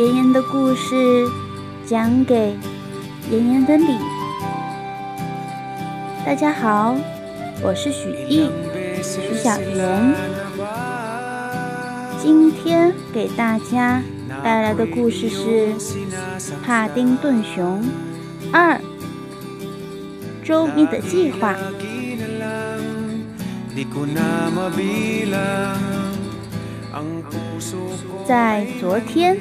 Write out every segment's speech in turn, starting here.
妍妍的故事讲给妍妍的你。大家好，我是许艺，许小妍。今天给大家带来的故事是《帕丁顿熊二：周密的计划》。在昨天，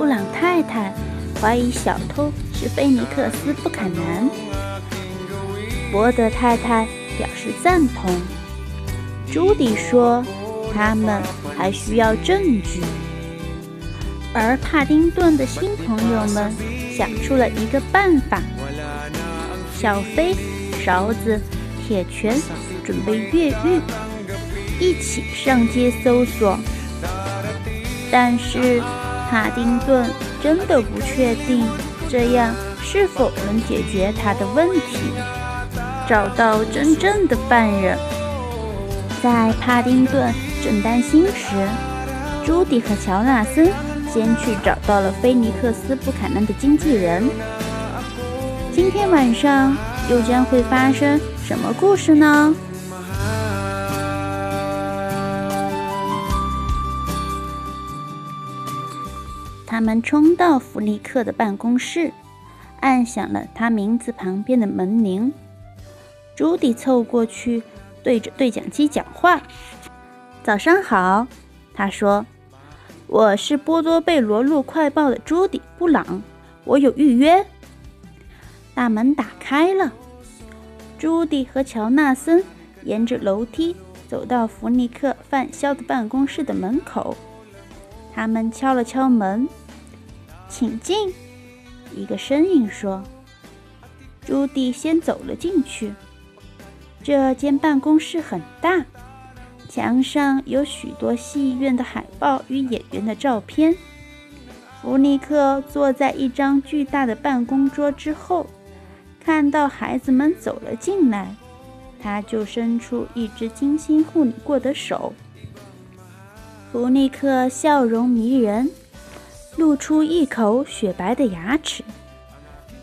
布朗太太怀疑小偷是菲尼克斯·布坎南，伯德太太表示赞同，朱迪说他们还需要证据，而帕丁顿的新朋友们想出了一个办法：小飞、勺子、铁拳准备越狱，一起上街搜索。但是，帕丁顿真的不确定这样是否能解决他的问题，找到真正的犯人。在帕丁顿正担心时，朱迪和乔纳森先去找到了菲尼克斯·布坎南的经纪人。今天晚上又将会发生什么故事呢？他们冲到弗尼克的办公室，按响了他名字旁边的门铃。朱迪凑过去，对着对讲机讲话：“早上好。”他说：“我是波多贝罗路快报的朱迪·布朗，我有预约。”大门打开了，朱迪和乔纳森沿着楼梯走到弗尼克贩销的办公室的门口。他们敲了敲门。请进，一个声音说。朱迪先走了进去。这间办公室很大，墙上有许多戏院的海报与演员的照片。弗尼克坐在一张巨大的办公桌之后，看到孩子们走了进来，他就伸出一只精心护理过的手。弗尼克笑容迷人。露出一口雪白的牙齿，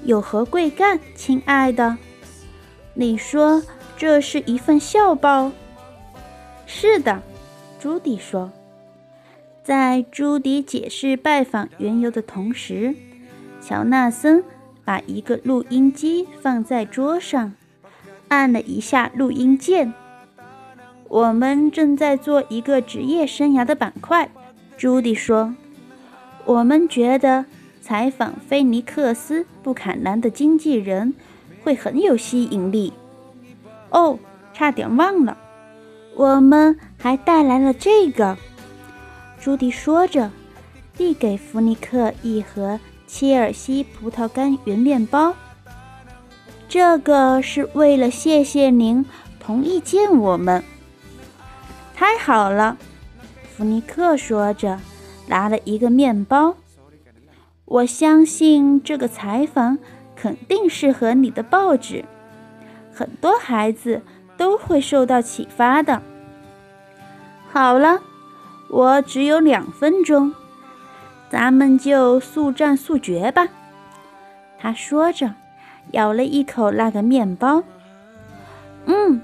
有何贵干，亲爱的？你说这是一份校报？是的，朱迪说。在朱迪解释拜访缘由的同时，乔纳森把一个录音机放在桌上，按了一下录音键。我们正在做一个职业生涯的板块，朱迪说。我们觉得采访菲尼克斯·布坎南的经纪人会很有吸引力。哦，差点忘了，我们还带来了这个。朱迪说着，递给弗尼克一盒切尔西葡萄干圆面包。这个是为了谢谢您同意见我们。太好了，弗尼克说着。拿了一个面包，我相信这个采访肯定适合你的报纸，很多孩子都会受到启发的。好了，我只有两分钟，咱们就速战速决吧。他说着，咬了一口那个面包。嗯，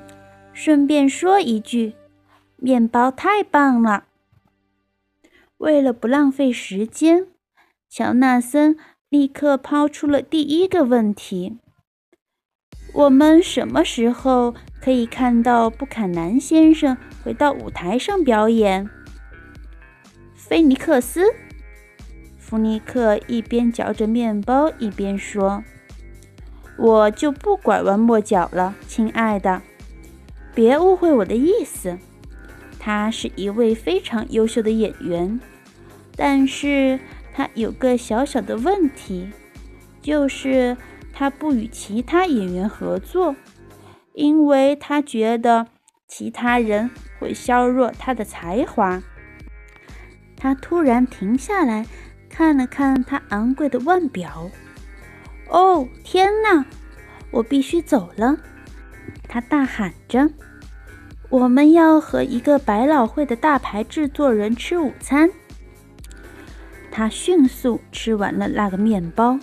顺便说一句，面包太棒了。为了不浪费时间，乔纳森立刻抛出了第一个问题：“我们什么时候可以看到布坎南先生回到舞台上表演？”菲尼克斯·弗尼克一边嚼着面包一边说：“我就不拐弯抹角了，亲爱的，别误会我的意思。他是一位非常优秀的演员。”但是他有个小小的问题，就是他不与其他演员合作，因为他觉得其他人会削弱他的才华。他突然停下来，看了看他昂贵的腕表。哦，天哪！我必须走了！他大喊着：“我们要和一个百老汇的大牌制作人吃午餐。”他迅速吃完了那个面包，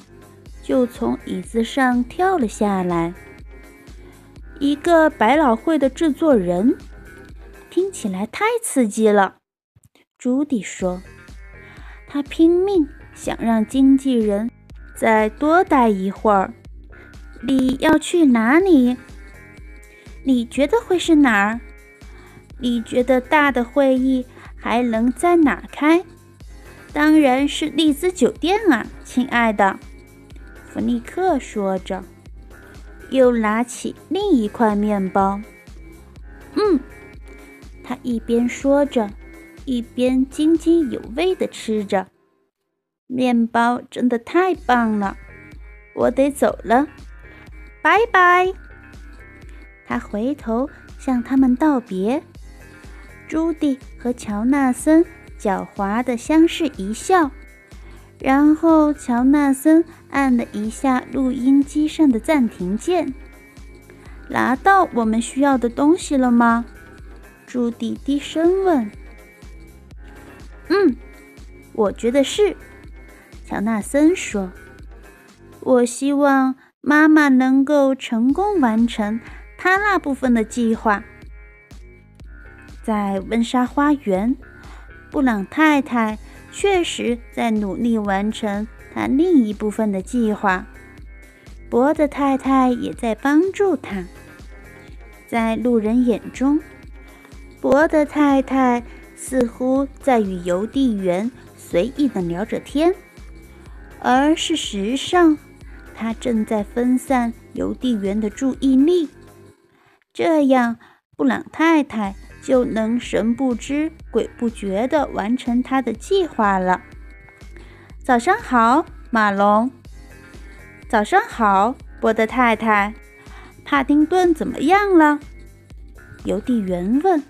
就从椅子上跳了下来。一个百老汇的制作人，听起来太刺激了。朱迪说：“他拼命想让经纪人再多待一会儿。你要去哪里？你觉得会是哪儿？你觉得大的会议还能在哪开？当然是丽兹酒店啊，亲爱的。”弗尼克说着。又拿起另一块面包。嗯，他一边说着，一边津津有味地吃着。面包真的太棒了，我得走了，拜拜。他回头向他们道别。朱迪和乔纳森狡猾地相视一笑，然后乔纳森。按了一下录音机上的暂停键。拿到我们需要的东西了吗？朱迪低声问。嗯，我觉得是。乔纳森说：“我希望妈妈能够成功完成她那部分的计划。”在温莎花园，布朗太太确实在努力完成。他另一部分的计划，博德太太也在帮助他。在路人眼中，博德太太似乎在与邮递员随意的聊着天，而事实上，他正在分散邮递员的注意力。这样，布朗太太就能神不知鬼不觉地完成他的计划了。早上好，马龙。早上好，波德太太。帕丁顿怎么样了？邮递员问。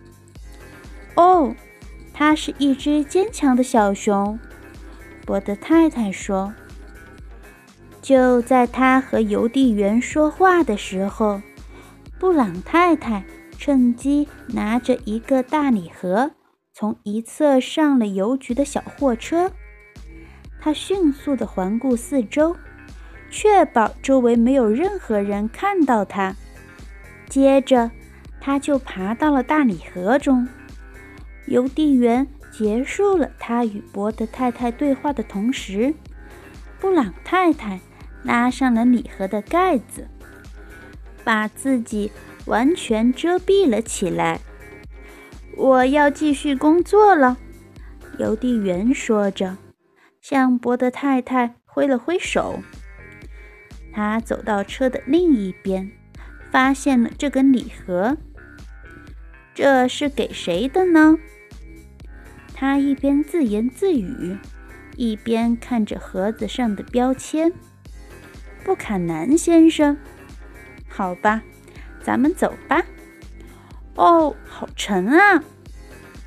哦，它是一只坚强的小熊。波德太太说。就在他和邮递员说话的时候，布朗太太趁机拿着一个大礼盒，从一侧上了邮局的小货车。他迅速地环顾四周，确保周围没有任何人看到他。接着，他就爬到了大礼盒中。邮递员结束了他与博德太太对话的同时，布朗太太拉上了礼盒的盖子，把自己完全遮蔽了起来。我要继续工作了，邮递员说着。向博德太太挥了挥手。他走到车的另一边，发现了这个礼盒。这是给谁的呢？他一边自言自语，一边看着盒子上的标签。布坎南先生。好吧，咱们走吧。哦，好沉啊！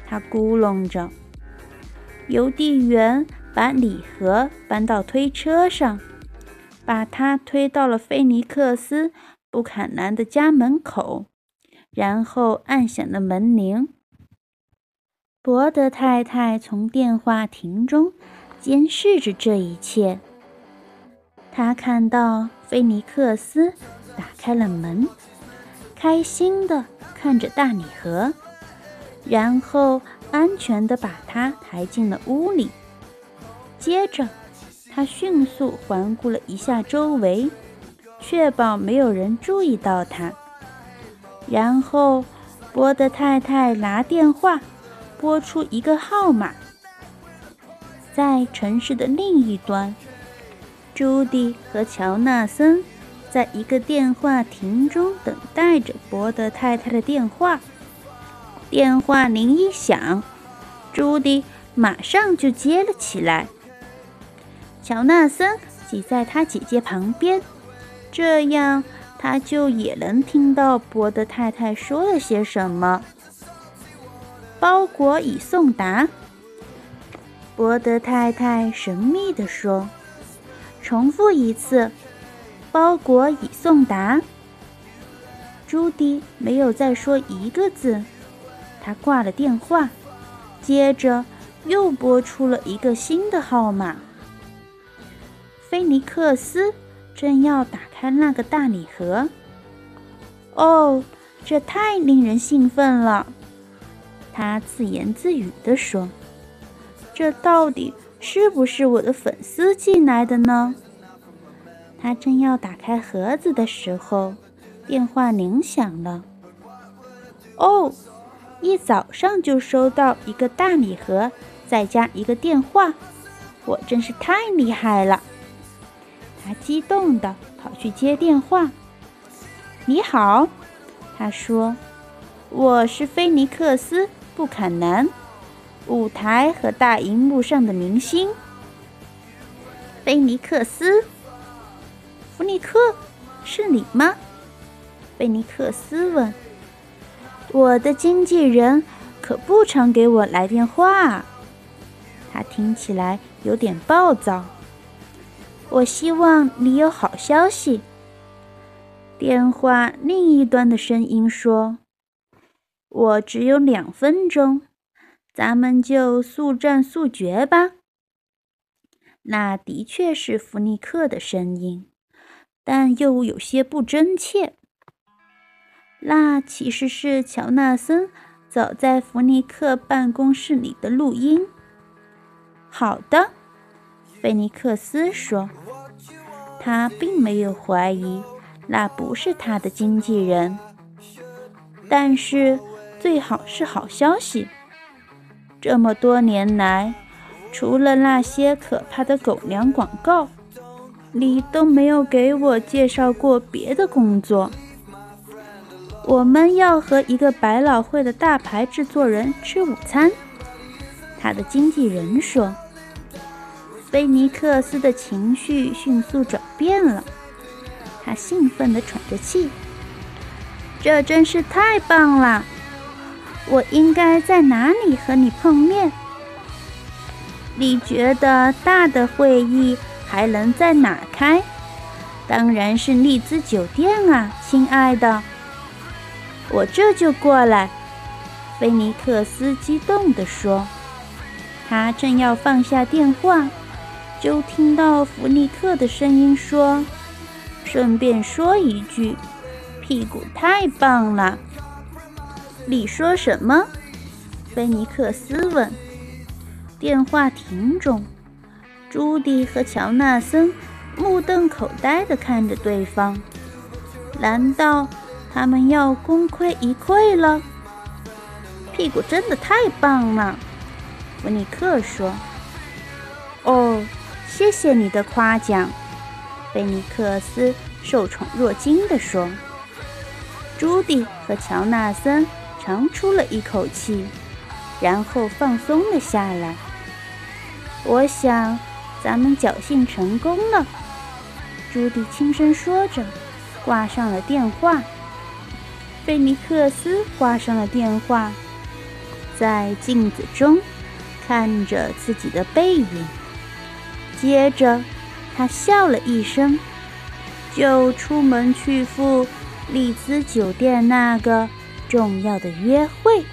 他咕哝着。邮递员。把礼盒搬到推车上，把它推到了菲尼克斯·布坎南的家门口，然后按响了门铃。博德太太从电话亭中监视着这一切。她看到菲尼克斯打开了门，开心地看着大礼盒，然后安全地把它抬进了屋里。接着，他迅速环顾了一下周围，确保没有人注意到他。然后，波德太太拿电话拨出一个号码。在城市的另一端，朱迪和乔纳森在一个电话亭中等待着博德太太的电话。电话铃一响，朱迪马上就接了起来。乔纳森挤在他姐姐旁边，这样他就也能听到博德太太说了些什么。包裹已送达，博德太太神秘地说：“重复一次，包裹已送达。”朱迪没有再说一个字，他挂了电话，接着又拨出了一个新的号码。菲尼克斯正要打开那个大礼盒。哦，这太令人兴奋了！他自言自语地说：“这到底是不是我的粉丝寄来的呢？”他正要打开盒子的时候，电话铃响了。哦，一早上就收到一个大礼盒，再加一个电话，我真是太厉害了！他激动地跑去接电话。你好，他说：“我是菲尼克斯·布坎南，舞台和大荧幕上的明星。”菲尼克斯·弗尼克，是你吗？贝尼克斯问。“我的经纪人可不常给我来电话。”他听起来有点暴躁。“我希望你有好消息。”电话另一端的声音说：“我只有两分钟，咱们就速战速决吧。”那的确是弗尼克的声音，但又有些不真切。那其实是乔纳森早在弗尼克办公室里的录音。好的，菲尼克斯说，他并没有怀疑。那不是他的经纪人，但是最好是好消息。这么多年来，除了那些可怕的狗粮广告，你都没有给我介绍过别的工作。我们要和一个百老汇的大牌制作人吃午餐，他的经纪人说。菲尼克斯的情绪迅速转变了。他兴奋地喘着气，这真是太棒了！我应该在哪里和你碰面？你觉得大的会议还能在哪开？当然是丽兹酒店啊，亲爱的！我这就过来。”菲尼克斯激动地说。他正要放下电话，就听到弗尼克的声音说。顺便说一句，屁股太棒了。你说什么？菲尼克斯问。电话亭中，朱迪和乔纳森目瞪口呆地看着对方。难道他们要功亏一篑了？屁股真的太棒了，弗尼克说。哦，谢谢你的夸奖。菲尼克斯受宠若惊地说：“朱迪和乔纳森长出了一口气，然后放松了下来。我想，咱们侥幸成功了。”朱迪轻声说着，挂上了电话。菲尼克斯挂上了电话，在镜子中看着自己的背影，接着。他笑了一声，就出门去赴丽兹酒店那个重要的约会。